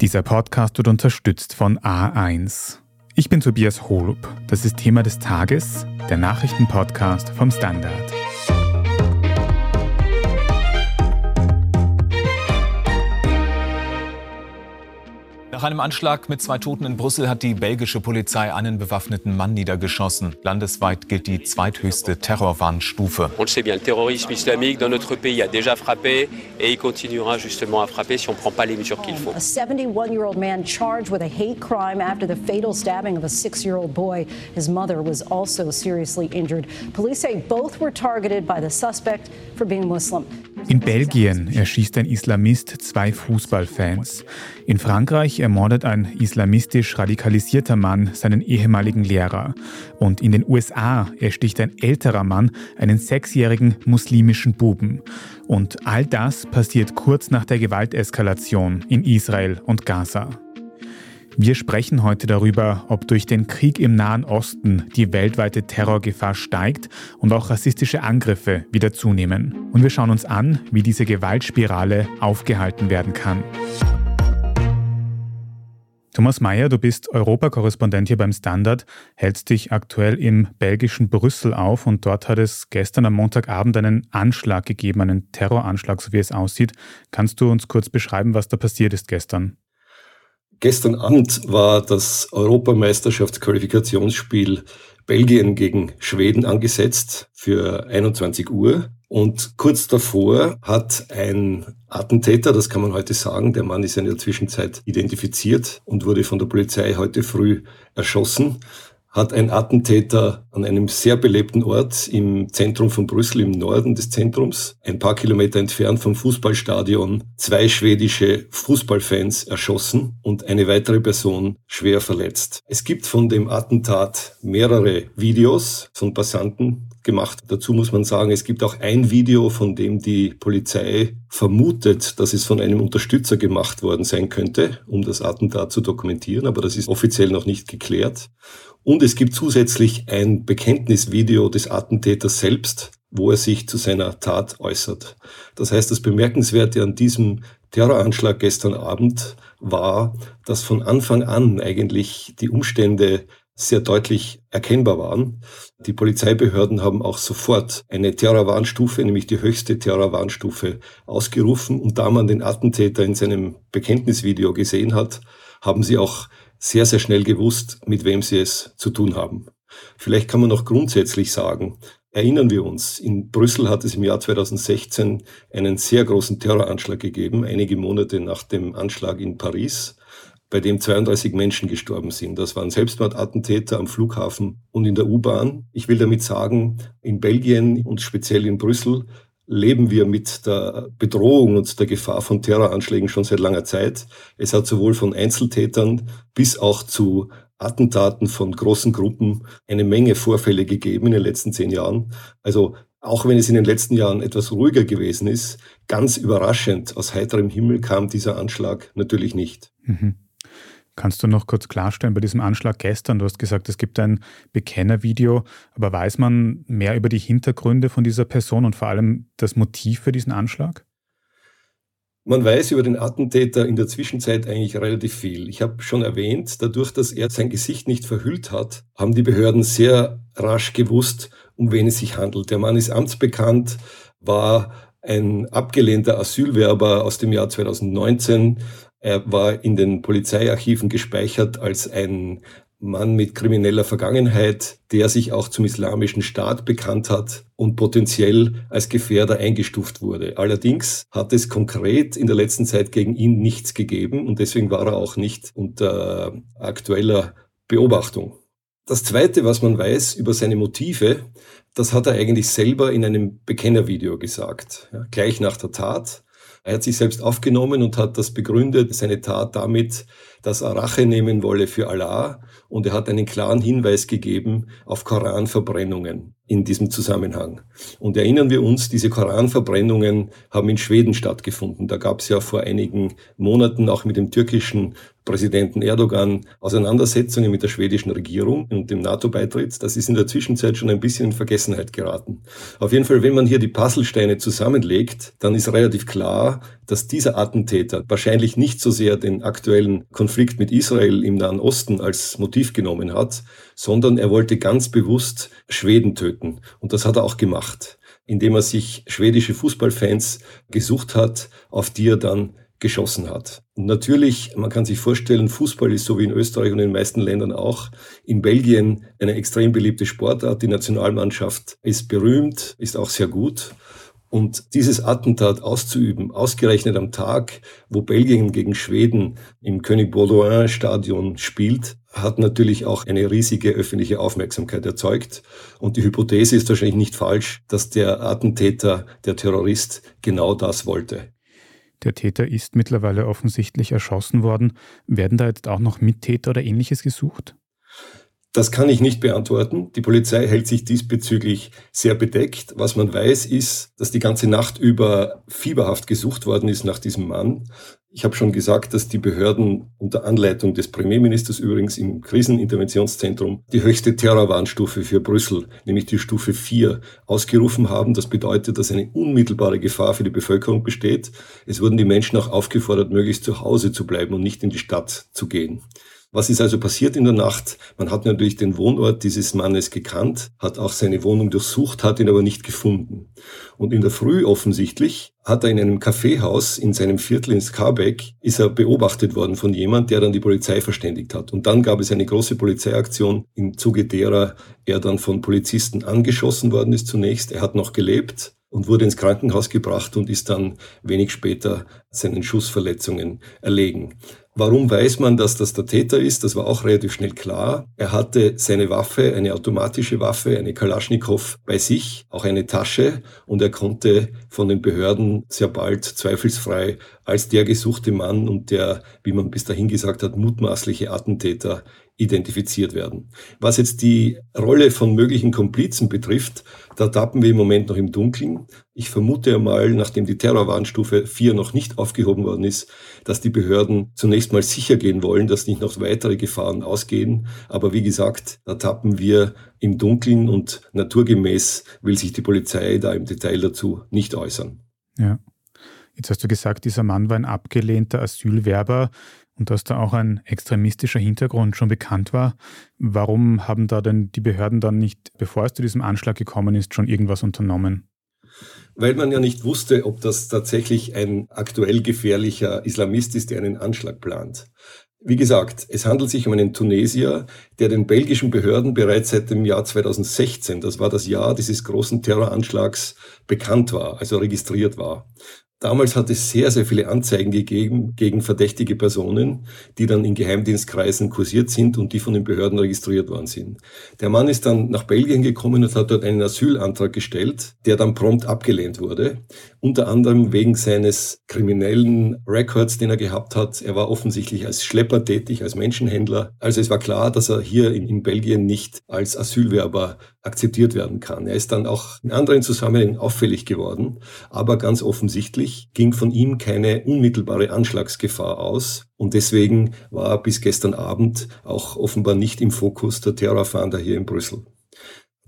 Dieser Podcast wird unterstützt von A1. Ich bin Tobias Holub. Das ist Thema des Tages, der Nachrichtenpodcast vom Standard. Nach einem Anschlag mit zwei Toten in Brüssel hat die belgische Polizei einen bewaffneten Mann niedergeschossen. Landesweit gilt die zweithöchste Terrorwarnstufe. On le sait bien, le terrorisme islamique dans notre pays a déjà frappé et il continuera justement à frapper si on prend pas les mesures qu'il faut. A 71-year-old man charged with a hate crime after the fatal stabbing of a six-year-old boy. His mother was also seriously injured. Police say both were targeted by the suspect for being Muslim. In Belgien erschießt ein Islamist zwei Fußballfans. In Frankreich ermordet ein islamistisch radikalisierter Mann seinen ehemaligen Lehrer. Und in den USA ersticht ein älterer Mann einen sechsjährigen muslimischen Buben. Und all das passiert kurz nach der Gewalteskalation in Israel und Gaza. Wir sprechen heute darüber, ob durch den Krieg im Nahen Osten die weltweite Terrorgefahr steigt und auch rassistische Angriffe wieder zunehmen. Und wir schauen uns an, wie diese Gewaltspirale aufgehalten werden kann. Thomas Mayer, du bist Europakorrespondent hier beim Standard, hältst dich aktuell im belgischen Brüssel auf und dort hat es gestern am Montagabend einen Anschlag gegeben, einen Terroranschlag, so wie es aussieht. Kannst du uns kurz beschreiben, was da passiert ist gestern? Gestern Abend war das Europameisterschaftsqualifikationsspiel Belgien gegen Schweden angesetzt für 21 Uhr. Und kurz davor hat ein Attentäter, das kann man heute sagen, der Mann ist in der Zwischenzeit identifiziert und wurde von der Polizei heute früh erschossen, hat ein Attentäter an einem sehr belebten Ort im Zentrum von Brüssel, im Norden des Zentrums, ein paar Kilometer entfernt vom Fußballstadion, zwei schwedische Fußballfans erschossen und eine weitere Person schwer verletzt. Es gibt von dem Attentat mehrere Videos von Passanten, gemacht. Dazu muss man sagen, es gibt auch ein Video, von dem die Polizei vermutet, dass es von einem Unterstützer gemacht worden sein könnte, um das Attentat zu dokumentieren, aber das ist offiziell noch nicht geklärt. Und es gibt zusätzlich ein Bekenntnisvideo des Attentäters selbst, wo er sich zu seiner Tat äußert. Das heißt, das Bemerkenswerte an diesem Terroranschlag gestern Abend war, dass von Anfang an eigentlich die Umstände sehr deutlich erkennbar waren. Die Polizeibehörden haben auch sofort eine Terrorwarnstufe, nämlich die höchste Terrorwarnstufe, ausgerufen. Und da man den Attentäter in seinem Bekenntnisvideo gesehen hat, haben sie auch sehr, sehr schnell gewusst, mit wem sie es zu tun haben. Vielleicht kann man noch grundsätzlich sagen, erinnern wir uns, in Brüssel hat es im Jahr 2016 einen sehr großen Terroranschlag gegeben, einige Monate nach dem Anschlag in Paris, bei dem 32 Menschen gestorben sind. Das waren Selbstmordattentäter am Flughafen und in der U-Bahn. Ich will damit sagen, in Belgien und speziell in Brüssel leben wir mit der Bedrohung und der Gefahr von Terroranschlägen schon seit langer Zeit. Es hat sowohl von Einzeltätern bis auch zu Attentaten von großen Gruppen eine Menge Vorfälle gegeben in den letzten zehn Jahren. Also auch wenn es in den letzten Jahren etwas ruhiger gewesen ist, ganz überraschend aus heiterem Himmel kam dieser Anschlag natürlich nicht. Mhm. Kannst du noch kurz klarstellen bei diesem Anschlag gestern? Du hast gesagt, es gibt ein Bekennervideo, aber weiß man mehr über die Hintergründe von dieser Person und vor allem das Motiv für diesen Anschlag? Man weiß über den Attentäter in der Zwischenzeit eigentlich relativ viel. Ich habe schon erwähnt, dadurch, dass er sein Gesicht nicht verhüllt hat, haben die Behörden sehr rasch gewusst, um wen es sich handelt. Der Mann ist amtsbekannt, war ein abgelehnter Asylwerber aus dem Jahr 2019, er war in den Polizeiarchiven gespeichert als ein Mann mit krimineller Vergangenheit, der sich auch zum islamischen Staat bekannt hat und potenziell als Gefährder eingestuft wurde. Allerdings hat es konkret in der letzten Zeit gegen ihn nichts gegeben und deswegen war er auch nicht unter aktueller Beobachtung. Das Zweite, was man weiß über seine Motive, das hat er eigentlich selber in einem Bekennervideo gesagt, ja, gleich nach der Tat. Er hat sich selbst aufgenommen und hat das begründet, seine Tat damit, dass er Rache nehmen wolle für Allah und er hat einen klaren Hinweis gegeben auf Koranverbrennungen in diesem Zusammenhang. Und erinnern wir uns, diese Koranverbrennungen haben in Schweden stattgefunden. Da gab es ja vor einigen Monaten auch mit dem türkischen Präsidenten Erdogan Auseinandersetzungen mit der schwedischen Regierung und dem NATO-Beitritt. Das ist in der Zwischenzeit schon ein bisschen in Vergessenheit geraten. Auf jeden Fall, wenn man hier die Puzzlesteine zusammenlegt, dann ist relativ klar, dass dieser Attentäter wahrscheinlich nicht so sehr den aktuellen Konflikt mit Israel im Nahen Osten als Motiv genommen hat, sondern er wollte ganz bewusst Schweden töten. Und das hat er auch gemacht, indem er sich schwedische Fußballfans gesucht hat, auf die er dann geschossen hat. Und natürlich, man kann sich vorstellen, Fußball ist so wie in Österreich und in den meisten Ländern auch in Belgien eine extrem beliebte Sportart. Die Nationalmannschaft ist berühmt, ist auch sehr gut. Und dieses Attentat auszuüben, ausgerechnet am Tag, wo Belgien gegen Schweden im König Baudouin Stadion spielt, hat natürlich auch eine riesige öffentliche Aufmerksamkeit erzeugt. Und die Hypothese ist wahrscheinlich nicht falsch, dass der Attentäter, der Terrorist, genau das wollte. Der Täter ist mittlerweile offensichtlich erschossen worden. Werden da jetzt auch noch Mittäter oder ähnliches gesucht? Das kann ich nicht beantworten. Die Polizei hält sich diesbezüglich sehr bedeckt. Was man weiß, ist, dass die ganze Nacht über fieberhaft gesucht worden ist nach diesem Mann. Ich habe schon gesagt, dass die Behörden unter Anleitung des Premierministers übrigens im Kriseninterventionszentrum die höchste Terrorwarnstufe für Brüssel, nämlich die Stufe 4, ausgerufen haben. Das bedeutet, dass eine unmittelbare Gefahr für die Bevölkerung besteht. Es wurden die Menschen auch aufgefordert, möglichst zu Hause zu bleiben und nicht in die Stadt zu gehen. Was ist also passiert in der Nacht? Man hat natürlich den Wohnort dieses Mannes gekannt, hat auch seine Wohnung durchsucht, hat ihn aber nicht gefunden. Und in der Früh offensichtlich hat er in einem Kaffeehaus in seinem Viertel in Skarbeck, ist er beobachtet worden von jemand, der dann die Polizei verständigt hat. Und dann gab es eine große Polizeiaktion, im Zuge derer er dann von Polizisten angeschossen worden ist zunächst. Er hat noch gelebt und wurde ins Krankenhaus gebracht und ist dann wenig später seinen Schussverletzungen erlegen. Warum weiß man, dass das der Täter ist? Das war auch relativ schnell klar. Er hatte seine Waffe, eine automatische Waffe, eine Kalaschnikow bei sich, auch eine Tasche und er konnte von den Behörden sehr bald zweifelsfrei als der gesuchte Mann und der, wie man bis dahin gesagt hat, mutmaßliche Attentäter identifiziert werden. Was jetzt die Rolle von möglichen Komplizen betrifft, da tappen wir im Moment noch im Dunkeln. Ich vermute einmal, nachdem die Terrorwarnstufe 4 noch nicht aufgehoben worden ist, dass die Behörden zunächst mal sicher gehen wollen, dass nicht noch weitere Gefahren ausgehen. Aber wie gesagt, da tappen wir im Dunkeln und naturgemäß will sich die Polizei da im Detail dazu nicht äußern. Ja. Jetzt hast du gesagt, dieser Mann war ein abgelehnter Asylwerber und dass da auch ein extremistischer Hintergrund schon bekannt war. Warum haben da denn die Behörden dann nicht, bevor es zu diesem Anschlag gekommen ist, schon irgendwas unternommen? Weil man ja nicht wusste, ob das tatsächlich ein aktuell gefährlicher Islamist ist, der einen Anschlag plant. Wie gesagt, es handelt sich um einen Tunesier, der den belgischen Behörden bereits seit dem Jahr 2016, das war das Jahr dieses großen Terroranschlags, bekannt war, also registriert war. Damals hat es sehr, sehr viele Anzeigen gegeben gegen verdächtige Personen, die dann in Geheimdienstkreisen kursiert sind und die von den Behörden registriert worden sind. Der Mann ist dann nach Belgien gekommen und hat dort einen Asylantrag gestellt, der dann prompt abgelehnt wurde. Unter anderem wegen seines kriminellen Records, den er gehabt hat. Er war offensichtlich als Schlepper tätig, als Menschenhändler. Also es war klar, dass er hier in, in Belgien nicht als Asylwerber akzeptiert werden kann. Er ist dann auch in anderen Zusammenhängen auffällig geworden, aber ganz offensichtlich ging von ihm keine unmittelbare Anschlagsgefahr aus und deswegen war er bis gestern Abend auch offenbar nicht im Fokus der Terrorfahnder hier in Brüssel.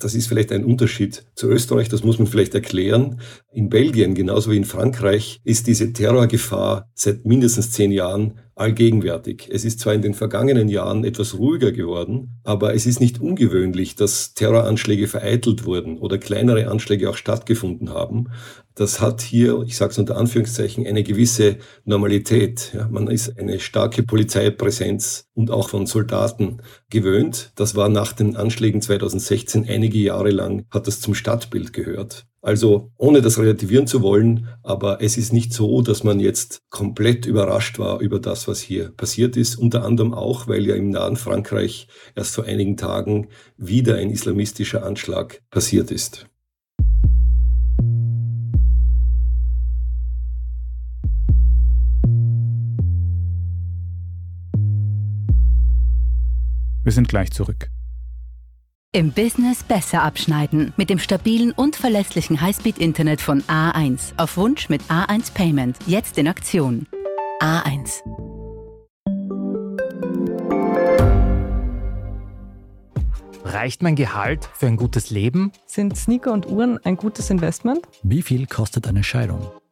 Das ist vielleicht ein Unterschied zu Österreich, das muss man vielleicht erklären. In Belgien, genauso wie in Frankreich, ist diese Terrorgefahr seit mindestens zehn Jahren allgegenwärtig. Es ist zwar in den vergangenen Jahren etwas ruhiger geworden, aber es ist nicht ungewöhnlich, dass Terroranschläge vereitelt wurden oder kleinere Anschläge auch stattgefunden haben. Das hat hier, ich sage es unter Anführungszeichen, eine gewisse Normalität. Ja, man ist eine starke Polizeipräsenz und auch von Soldaten gewöhnt. Das war nach den Anschlägen 2016 einige Jahre lang, hat das zum Stadtbild gehört. Also ohne das relativieren zu wollen, aber es ist nicht so, dass man jetzt komplett überrascht war über das, was hier passiert ist. Unter anderem auch, weil ja im nahen Frankreich erst vor einigen Tagen wieder ein islamistischer Anschlag passiert ist. Wir sind gleich zurück. Im Business besser abschneiden mit dem stabilen und verlässlichen Highspeed-Internet von A1. Auf Wunsch mit A1 Payment. Jetzt in Aktion. A1. Reicht mein Gehalt für ein gutes Leben? Sind Sneaker und Uhren ein gutes Investment? Wie viel kostet eine Scheidung?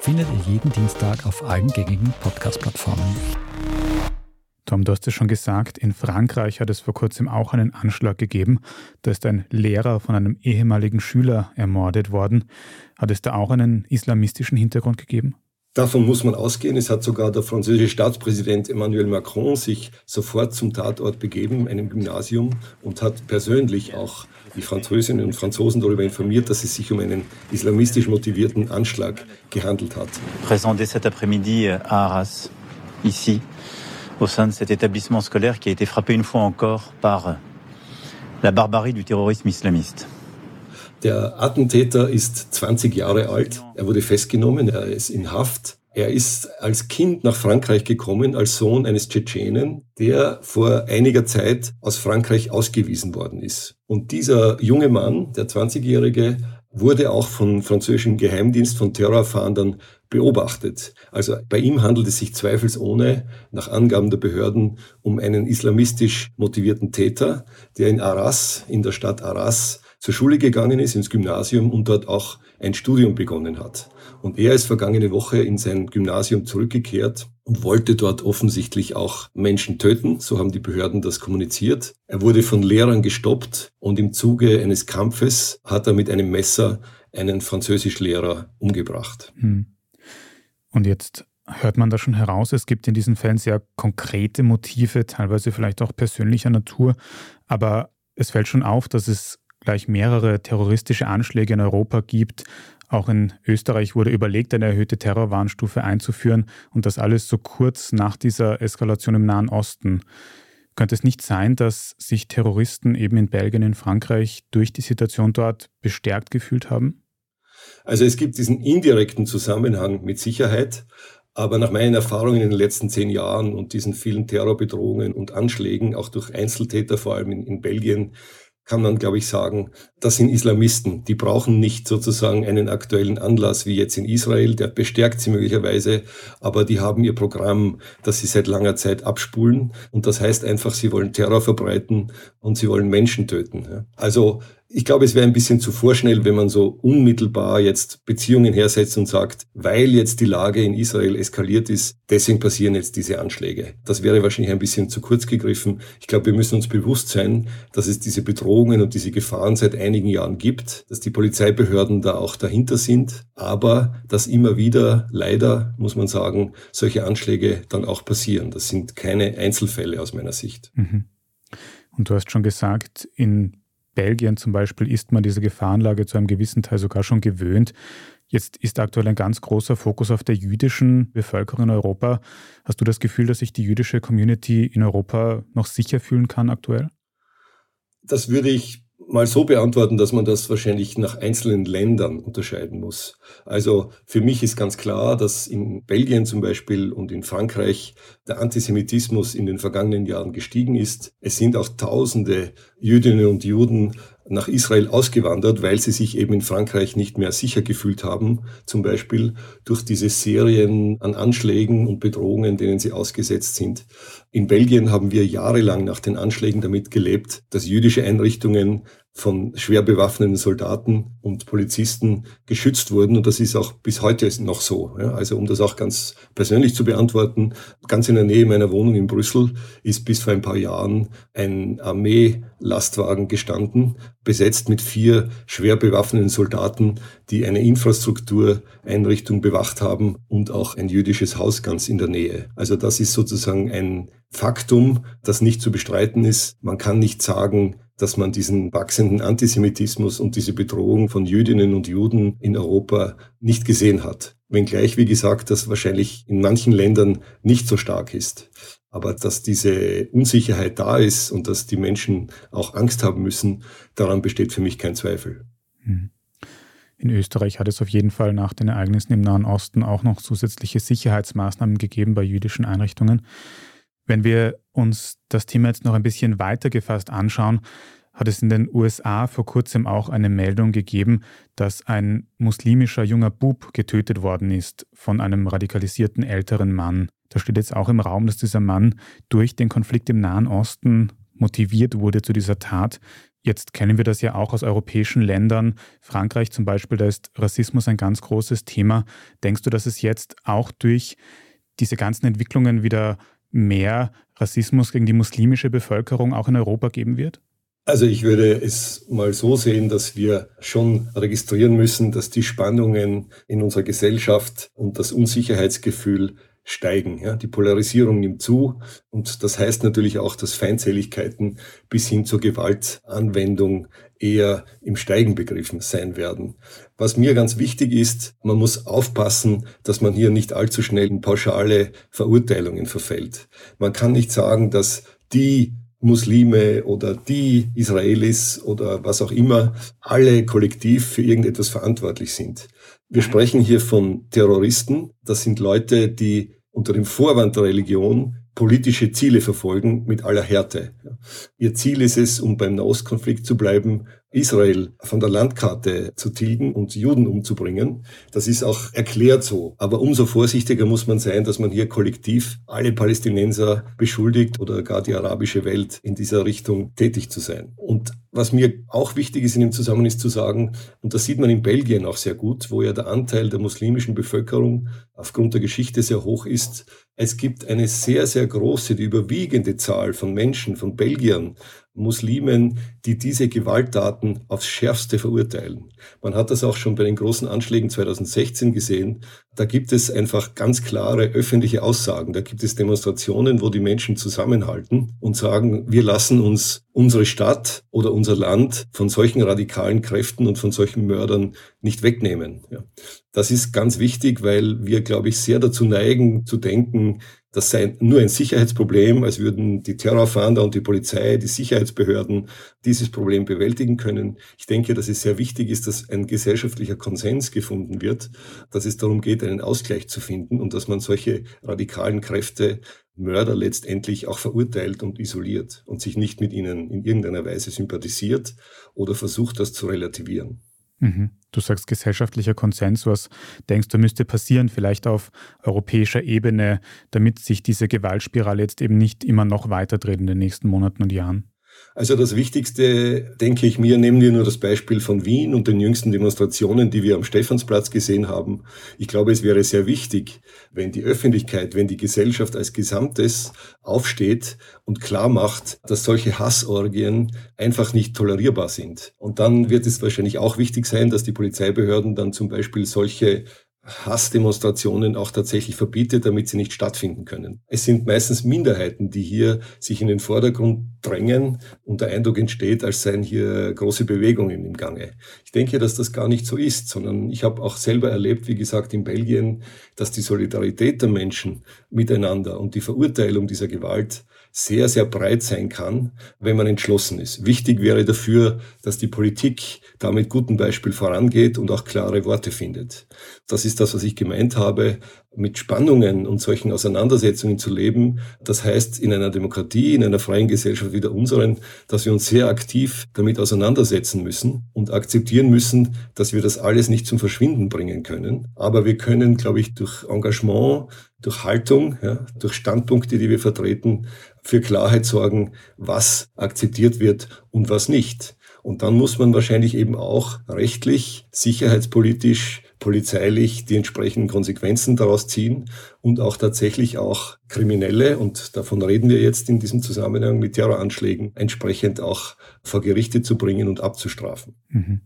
findet ihr jeden Dienstag auf allen gängigen Podcast-Plattformen. Tom, du hast es schon gesagt, in Frankreich hat es vor kurzem auch einen Anschlag gegeben. Da ist ein Lehrer von einem ehemaligen Schüler ermordet worden. Hat es da auch einen islamistischen Hintergrund gegeben? Davon muss man ausgehen. Es hat sogar der französische Staatspräsident Emmanuel Macron sich sofort zum Tatort begeben, einem Gymnasium, und hat persönlich auch die Französinnen und Franzosen darüber informiert, dass es sich um einen islamistisch motivierten Anschlag gehandelt hat. Présent dès cet après-midi à Arras, ici, au sein de cet établissement scolaire qui a été frappé une fois encore par la barbarie du terrorisme islamiste. Der Attentäter ist 20 Jahre alt. Er wurde festgenommen, er ist in Haft. Er ist als Kind nach Frankreich gekommen, als Sohn eines Tschetschenen, der vor einiger Zeit aus Frankreich ausgewiesen worden ist. Und dieser junge Mann, der 20-Jährige, wurde auch vom französischen Geheimdienst von Terrorfahndern beobachtet. Also bei ihm handelt es sich zweifelsohne, nach Angaben der Behörden, um einen islamistisch motivierten Täter, der in Arras, in der Stadt Arras, zur Schule gegangen ist, ins Gymnasium und dort auch ein Studium begonnen hat. Und er ist vergangene Woche in sein Gymnasium zurückgekehrt und wollte dort offensichtlich auch Menschen töten. So haben die Behörden das kommuniziert. Er wurde von Lehrern gestoppt und im Zuge eines Kampfes hat er mit einem Messer einen Französischlehrer umgebracht. Hm. Und jetzt hört man da schon heraus, es gibt in diesen Fällen sehr konkrete Motive, teilweise vielleicht auch persönlicher Natur, aber es fällt schon auf, dass es gleich mehrere terroristische Anschläge in Europa gibt, auch in Österreich wurde überlegt, eine erhöhte Terrorwarnstufe einzuführen und das alles so kurz nach dieser Eskalation im Nahen Osten. Könnte es nicht sein, dass sich Terroristen eben in Belgien, in Frankreich durch die Situation dort bestärkt gefühlt haben? Also es gibt diesen indirekten Zusammenhang mit Sicherheit, aber nach meinen Erfahrungen in den letzten zehn Jahren und diesen vielen Terrorbedrohungen und Anschlägen, auch durch Einzeltäter, vor allem in, in Belgien, kann man, glaube ich, sagen, das sind Islamisten. Die brauchen nicht sozusagen einen aktuellen Anlass wie jetzt in Israel, der bestärkt sie möglicherweise, aber die haben ihr Programm, das sie seit langer Zeit abspulen. Und das heißt einfach, sie wollen Terror verbreiten und sie wollen Menschen töten. Also ich glaube, es wäre ein bisschen zu vorschnell, wenn man so unmittelbar jetzt Beziehungen hersetzt und sagt, weil jetzt die Lage in Israel eskaliert ist, deswegen passieren jetzt diese Anschläge. Das wäre wahrscheinlich ein bisschen zu kurz gegriffen. Ich glaube, wir müssen uns bewusst sein, dass es diese Bedrohungen und diese Gefahren seit einigen Jahren gibt, dass die Polizeibehörden da auch dahinter sind, aber dass immer wieder, leider muss man sagen, solche Anschläge dann auch passieren. Das sind keine Einzelfälle aus meiner Sicht. Mhm. Und du hast schon gesagt, in Belgien zum Beispiel ist man diese Gefahrenlage zu einem gewissen Teil sogar schon gewöhnt. Jetzt ist aktuell ein ganz großer Fokus auf der jüdischen Bevölkerung in Europa. Hast du das Gefühl, dass sich die jüdische Community in Europa noch sicher fühlen kann aktuell? Das würde ich mal so beantworten, dass man das wahrscheinlich nach einzelnen Ländern unterscheiden muss. Also für mich ist ganz klar, dass in Belgien zum Beispiel und in Frankreich der Antisemitismus in den vergangenen Jahren gestiegen ist. Es sind auch Tausende Jüdinnen und Juden nach Israel ausgewandert, weil sie sich eben in Frankreich nicht mehr sicher gefühlt haben, zum Beispiel durch diese Serien an Anschlägen und Bedrohungen, denen sie ausgesetzt sind. In Belgien haben wir jahrelang nach den Anschlägen damit gelebt, dass jüdische Einrichtungen von schwer bewaffneten Soldaten und Polizisten geschützt wurden. Und das ist auch bis heute noch so. Also um das auch ganz persönlich zu beantworten, ganz in der Nähe meiner Wohnung in Brüssel ist bis vor ein paar Jahren ein Armee-Lastwagen gestanden, besetzt mit vier schwer bewaffneten Soldaten, die eine Infrastruktureinrichtung bewacht haben und auch ein jüdisches Haus ganz in der Nähe. Also das ist sozusagen ein Faktum, das nicht zu bestreiten ist. Man kann nicht sagen, dass man diesen wachsenden Antisemitismus und diese Bedrohung von Jüdinnen und Juden in Europa nicht gesehen hat. Wenngleich, wie gesagt, das wahrscheinlich in manchen Ländern nicht so stark ist. Aber dass diese Unsicherheit da ist und dass die Menschen auch Angst haben müssen, daran besteht für mich kein Zweifel. Hm. In Österreich hat es auf jeden Fall nach den Ereignissen im Nahen Osten auch noch zusätzliche Sicherheitsmaßnahmen gegeben bei jüdischen Einrichtungen. Wenn wir uns das Thema jetzt noch ein bisschen weiter gefasst anschauen, hat es in den USA vor kurzem auch eine Meldung gegeben, dass ein muslimischer junger Bub getötet worden ist von einem radikalisierten älteren Mann. Da steht jetzt auch im Raum, dass dieser Mann durch den Konflikt im Nahen Osten motiviert wurde zu dieser Tat. Jetzt kennen wir das ja auch aus europäischen Ländern. Frankreich zum Beispiel, da ist Rassismus ein ganz großes Thema. Denkst du, dass es jetzt auch durch diese ganzen Entwicklungen wieder mehr Rassismus gegen die muslimische Bevölkerung auch in Europa geben wird? Also ich würde es mal so sehen, dass wir schon registrieren müssen, dass die Spannungen in unserer Gesellschaft und das Unsicherheitsgefühl steigen. Ja, die Polarisierung nimmt zu und das heißt natürlich auch, dass Feindseligkeiten bis hin zur Gewaltanwendung eher im Steigen begriffen sein werden. Was mir ganz wichtig ist, man muss aufpassen, dass man hier nicht allzu schnell in pauschale Verurteilungen verfällt. Man kann nicht sagen, dass die Muslime oder die Israelis oder was auch immer alle kollektiv für irgendetwas verantwortlich sind. Wir sprechen hier von Terroristen. Das sind Leute, die unter dem Vorwand der Religion politische Ziele verfolgen mit aller Härte. Ihr Ziel ist es, um beim Nahostkonflikt zu bleiben, Israel von der Landkarte zu tilgen und Juden umzubringen. Das ist auch erklärt so. Aber umso vorsichtiger muss man sein, dass man hier kollektiv alle Palästinenser beschuldigt oder gar die arabische Welt in dieser Richtung tätig zu sein. Und was mir auch wichtig ist in dem Zusammenhang ist zu sagen, und das sieht man in Belgien auch sehr gut, wo ja der Anteil der muslimischen Bevölkerung aufgrund der Geschichte sehr hoch ist, es gibt eine sehr, sehr große, die überwiegende Zahl von Menschen, von Belgiern, Muslimen, die diese Gewalttaten aufs Schärfste verurteilen. Man hat das auch schon bei den großen Anschlägen 2016 gesehen. Da gibt es einfach ganz klare öffentliche Aussagen. Da gibt es Demonstrationen, wo die Menschen zusammenhalten und sagen, wir lassen uns unsere Stadt oder unser Land von solchen radikalen Kräften und von solchen Mördern nicht wegnehmen. Ja. Das ist ganz wichtig, weil wir, glaube ich, sehr dazu neigen zu denken, das sei nur ein Sicherheitsproblem, als würden die Terrorfahnder und die Polizei, die Sicherheitsbehörden dieses Problem bewältigen können. Ich denke, dass es sehr wichtig ist, dass ein gesellschaftlicher Konsens gefunden wird, dass es darum geht, einen Ausgleich zu finden und dass man solche radikalen Kräfte, Mörder letztendlich auch verurteilt und isoliert und sich nicht mit ihnen in irgendeiner Weise sympathisiert oder versucht, das zu relativieren. Mhm. Du sagst gesellschaftlicher Konsens. Was denkst du, müsste passieren, vielleicht auf europäischer Ebene, damit sich diese Gewaltspirale jetzt eben nicht immer noch weiter dreht in den nächsten Monaten und Jahren? Also das Wichtigste, denke ich mir, nehmen wir nur das Beispiel von Wien und den jüngsten Demonstrationen, die wir am Stephansplatz gesehen haben. Ich glaube, es wäre sehr wichtig, wenn die Öffentlichkeit, wenn die Gesellschaft als Gesamtes aufsteht und klar macht, dass solche Hassorgien einfach nicht tolerierbar sind. Und dann wird es wahrscheinlich auch wichtig sein, dass die Polizeibehörden dann zum Beispiel solche Hassdemonstrationen auch tatsächlich verbietet, damit sie nicht stattfinden können. Es sind meistens Minderheiten, die hier sich in den Vordergrund drängen und der Eindruck entsteht, als seien hier große Bewegungen im Gange. Ich denke, dass das gar nicht so ist, sondern ich habe auch selber erlebt, wie gesagt, in Belgien, dass die Solidarität der Menschen miteinander und die Verurteilung dieser Gewalt sehr, sehr breit sein kann, wenn man entschlossen ist. Wichtig wäre dafür, dass die Politik da mit gutem Beispiel vorangeht und auch klare Worte findet. Das ist das, was ich gemeint habe, mit Spannungen und solchen Auseinandersetzungen zu leben. Das heißt, in einer Demokratie, in einer freien Gesellschaft wie der unseren, dass wir uns sehr aktiv damit auseinandersetzen müssen und akzeptieren müssen, dass wir das alles nicht zum Verschwinden bringen können. Aber wir können, glaube ich, durch Engagement, durch Haltung, ja, durch Standpunkte, die wir vertreten, für Klarheit sorgen, was akzeptiert wird und was nicht. Und dann muss man wahrscheinlich eben auch rechtlich, sicherheitspolitisch, polizeilich die entsprechenden Konsequenzen daraus ziehen und auch tatsächlich auch Kriminelle, und davon reden wir jetzt in diesem Zusammenhang mit Terroranschlägen, entsprechend auch vor Gerichte zu bringen und abzustrafen. Mhm.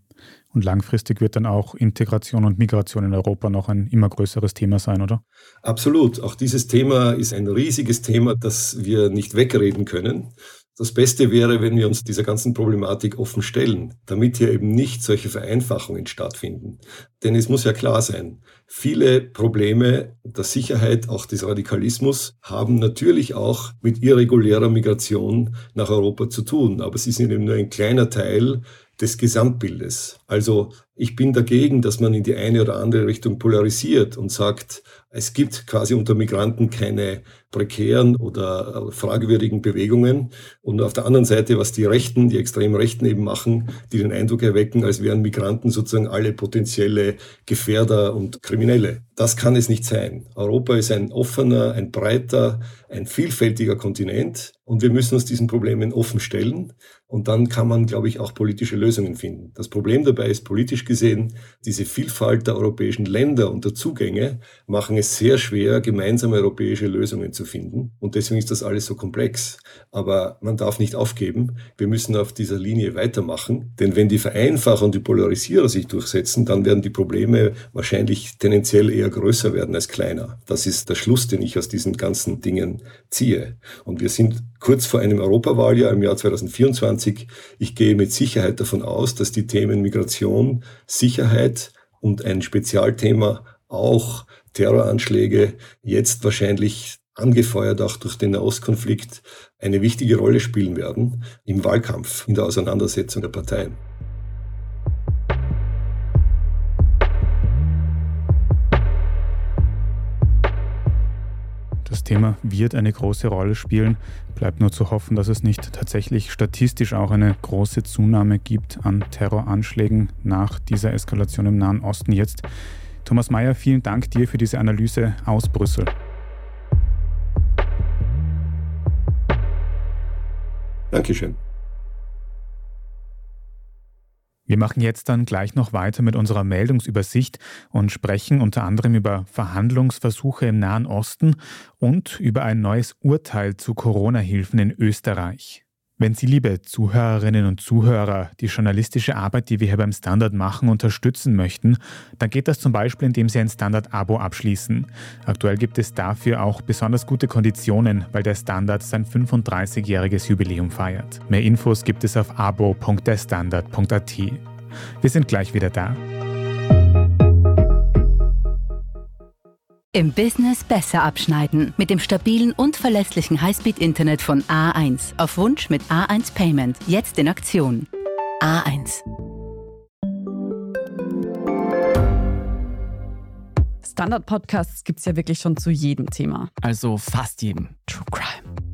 Und langfristig wird dann auch Integration und Migration in Europa noch ein immer größeres Thema sein, oder? Absolut. Auch dieses Thema ist ein riesiges Thema, das wir nicht wegreden können. Das Beste wäre, wenn wir uns dieser ganzen Problematik offen stellen, damit hier eben nicht solche Vereinfachungen stattfinden. Denn es muss ja klar sein, viele Probleme der Sicherheit, auch des Radikalismus, haben natürlich auch mit irregulärer Migration nach Europa zu tun. Aber sie sind eben nur ein kleiner Teil des Gesamtbildes. Also ich bin dagegen, dass man in die eine oder andere Richtung polarisiert und sagt, es gibt quasi unter Migranten keine prekären oder fragwürdigen Bewegungen. Und auf der anderen Seite, was die Rechten, die extremen Rechten eben machen, die den Eindruck erwecken, als wären Migranten sozusagen alle potenzielle Gefährder und Kriminelle. Das kann es nicht sein. Europa ist ein offener, ein breiter, ein vielfältiger Kontinent und wir müssen uns diesen Problemen offen stellen. Und dann kann man, glaube ich, auch politische Lösungen finden. Das Problem dabei ist politisch gesehen, diese Vielfalt der europäischen Länder und der Zugänge machen es sehr schwer, gemeinsame europäische Lösungen zu finden. Und deswegen ist das alles so komplex. Aber man darf nicht aufgeben. Wir müssen auf dieser Linie weitermachen. Denn wenn die Vereinfacher und die Polarisierer sich durchsetzen, dann werden die Probleme wahrscheinlich tendenziell eher größer werden als kleiner. Das ist der Schluss, den ich aus diesen ganzen Dingen ziehe. Und wir sind kurz vor einem Europawahljahr im Jahr 2024. Ich gehe mit Sicherheit davon aus, dass die Themen Migration, Sicherheit und ein Spezialthema auch Terroranschläge jetzt wahrscheinlich angefeuert auch durch den Nahostkonflikt, eine wichtige Rolle spielen werden im Wahlkampf, in der Auseinandersetzung der Parteien. Das Thema wird eine große Rolle spielen. Bleibt nur zu hoffen, dass es nicht tatsächlich statistisch auch eine große Zunahme gibt an Terroranschlägen nach dieser Eskalation im Nahen Osten jetzt. Thomas Mayer, vielen Dank dir für diese Analyse aus Brüssel. Dankeschön. Wir machen jetzt dann gleich noch weiter mit unserer Meldungsübersicht und sprechen unter anderem über Verhandlungsversuche im Nahen Osten und über ein neues Urteil zu Corona-Hilfen in Österreich. Wenn Sie, liebe Zuhörerinnen und Zuhörer, die journalistische Arbeit, die wir hier beim Standard machen, unterstützen möchten, dann geht das zum Beispiel, indem Sie ein Standard-Abo abschließen. Aktuell gibt es dafür auch besonders gute Konditionen, weil der Standard sein 35-jähriges Jubiläum feiert. Mehr Infos gibt es auf abo.derstandard.at. Wir sind gleich wieder da. Im Business besser abschneiden. Mit dem stabilen und verlässlichen Highspeed-Internet von A1. Auf Wunsch mit A1 Payment. Jetzt in Aktion. A1. Standard-Podcasts gibt es ja wirklich schon zu jedem Thema. Also fast jedem. True Crime.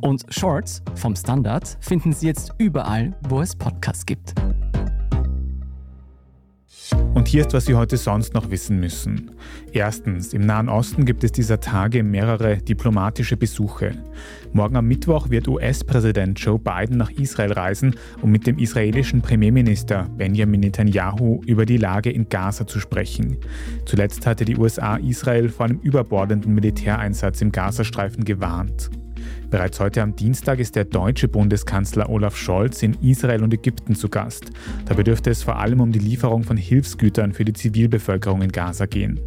Und Shorts vom Standard finden Sie jetzt überall, wo es Podcasts gibt. Und hier ist, was Sie heute sonst noch wissen müssen. Erstens, im Nahen Osten gibt es dieser Tage mehrere diplomatische Besuche. Morgen am Mittwoch wird US-Präsident Joe Biden nach Israel reisen, um mit dem israelischen Premierminister Benjamin Netanyahu über die Lage in Gaza zu sprechen. Zuletzt hatte die USA Israel vor einem überbordenden Militäreinsatz im Gazastreifen gewarnt. Bereits heute am Dienstag ist der deutsche Bundeskanzler Olaf Scholz in Israel und Ägypten zu Gast. Dabei dürfte es vor allem um die Lieferung von Hilfsgütern für die Zivilbevölkerung in Gaza gehen.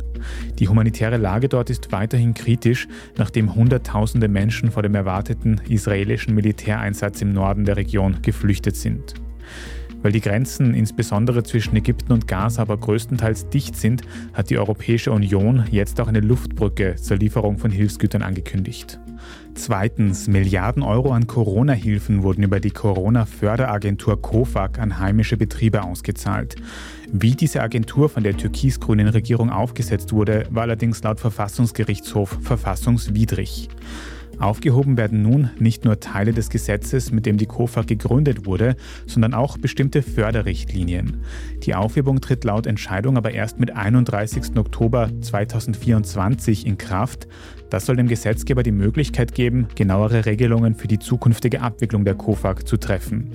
Die humanitäre Lage dort ist weiterhin kritisch, nachdem Hunderttausende Menschen vor dem erwarteten israelischen Militäreinsatz im Norden der Region geflüchtet sind. Weil die Grenzen insbesondere zwischen Ägypten und Gaza aber größtenteils dicht sind, hat die Europäische Union jetzt auch eine Luftbrücke zur Lieferung von Hilfsgütern angekündigt. Zweitens, Milliarden Euro an Corona-Hilfen wurden über die Corona-Förderagentur COFAG an heimische Betriebe ausgezahlt. Wie diese Agentur von der türkis-grünen Regierung aufgesetzt wurde, war allerdings laut Verfassungsgerichtshof verfassungswidrig. Aufgehoben werden nun nicht nur Teile des Gesetzes, mit dem die KOFA gegründet wurde, sondern auch bestimmte Förderrichtlinien. Die Aufhebung tritt laut Entscheidung aber erst mit 31. Oktober 2024 in Kraft. Das soll dem Gesetzgeber die Möglichkeit geben, genauere Regelungen für die zukünftige Abwicklung der KOFAG zu treffen.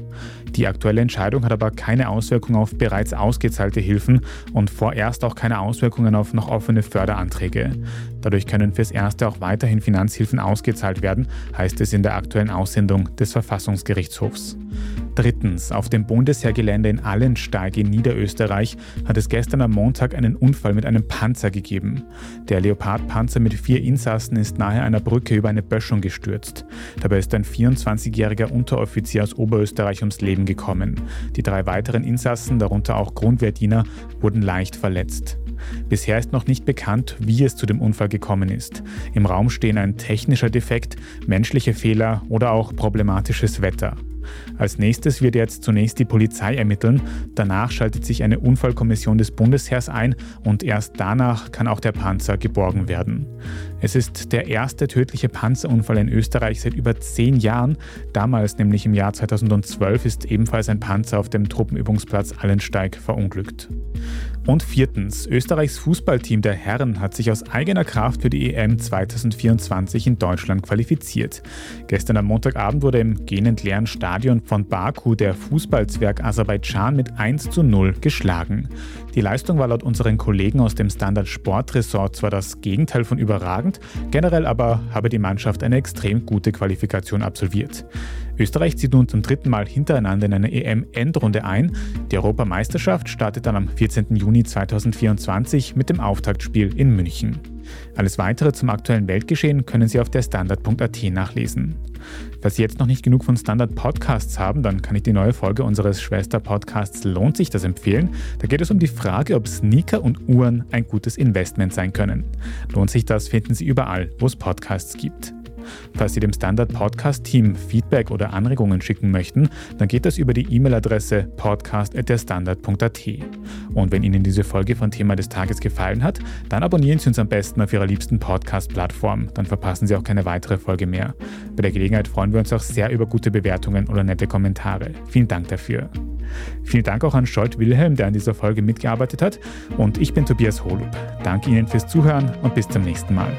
Die aktuelle Entscheidung hat aber keine Auswirkungen auf bereits ausgezahlte Hilfen und vorerst auch keine Auswirkungen auf noch offene Förderanträge. Dadurch können fürs Erste auch weiterhin Finanzhilfen ausgezahlt werden, heißt es in der aktuellen Aussendung des Verfassungsgerichtshofs. Drittens, auf dem Bundesheergelände in Allensteig in Niederösterreich hat es gestern am Montag einen Unfall mit einem Panzer gegeben. Der Leopard-Panzer mit vier Insassen ist nahe einer Brücke über eine Böschung gestürzt. Dabei ist ein 24-jähriger Unteroffizier aus Oberösterreich ums Leben gekommen. Die drei weiteren Insassen, darunter auch Grundwehrdiener, wurden leicht verletzt. Bisher ist noch nicht bekannt, wie es zu dem Unfall gekommen ist. Im Raum stehen ein technischer Defekt, menschliche Fehler oder auch problematisches Wetter. Als nächstes wird jetzt zunächst die Polizei ermitteln, danach schaltet sich eine Unfallkommission des Bundesheers ein und erst danach kann auch der Panzer geborgen werden. Es ist der erste tödliche Panzerunfall in Österreich seit über zehn Jahren. Damals, nämlich im Jahr 2012, ist ebenfalls ein Panzer auf dem Truppenübungsplatz Allensteig verunglückt. Und viertens, Österreichs Fußballteam der Herren hat sich aus eigener Kraft für die EM 2024 in Deutschland qualifiziert. Gestern am Montagabend wurde im gähnend leeren Stadion von Baku der Fußballzwerg Aserbaidschan mit 1 zu 0 geschlagen. Die Leistung war laut unseren Kollegen aus dem Standard Sportressort zwar das Gegenteil von überragend, generell aber habe die Mannschaft eine extrem gute Qualifikation absolviert. Österreich zieht nun zum dritten Mal hintereinander in eine EM-Endrunde ein. Die Europameisterschaft startet dann am 14. Juni 2024 mit dem Auftaktspiel in München. Alles weitere zum aktuellen Weltgeschehen können Sie auf der Standard.at nachlesen. Falls Sie jetzt noch nicht genug von Standard Podcasts haben, dann kann ich die neue Folge unseres Schwester-Podcasts Lohnt sich das empfehlen. Da geht es um die Frage, ob Sneaker und Uhren ein gutes Investment sein können. Lohnt sich das, finden Sie überall, wo es Podcasts gibt. Falls Sie dem Standard Podcast Team Feedback oder Anregungen schicken möchten, dann geht das über die E-Mail-Adresse podcast.derstandard.at. Und wenn Ihnen diese Folge von Thema des Tages gefallen hat, dann abonnieren Sie uns am besten auf Ihrer liebsten Podcast-Plattform. Dann verpassen Sie auch keine weitere Folge mehr. Bei der Gelegenheit freuen wir uns auch sehr über gute Bewertungen oder nette Kommentare. Vielen Dank dafür. Vielen Dank auch an Scholt Wilhelm, der an dieser Folge mitgearbeitet hat. Und ich bin Tobias Holub. Danke Ihnen fürs Zuhören und bis zum nächsten Mal.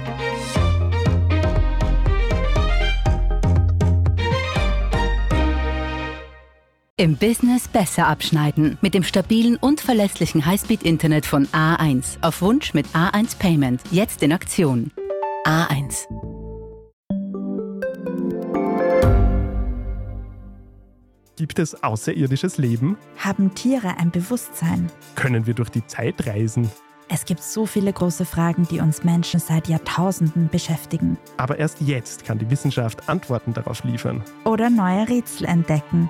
Im Business besser abschneiden. Mit dem stabilen und verlässlichen Highspeed-Internet von A1. Auf Wunsch mit A1 Payment. Jetzt in Aktion. A1. Gibt es außerirdisches Leben? Haben Tiere ein Bewusstsein? Können wir durch die Zeit reisen? Es gibt so viele große Fragen, die uns Menschen seit Jahrtausenden beschäftigen. Aber erst jetzt kann die Wissenschaft Antworten darauf liefern. Oder neue Rätsel entdecken.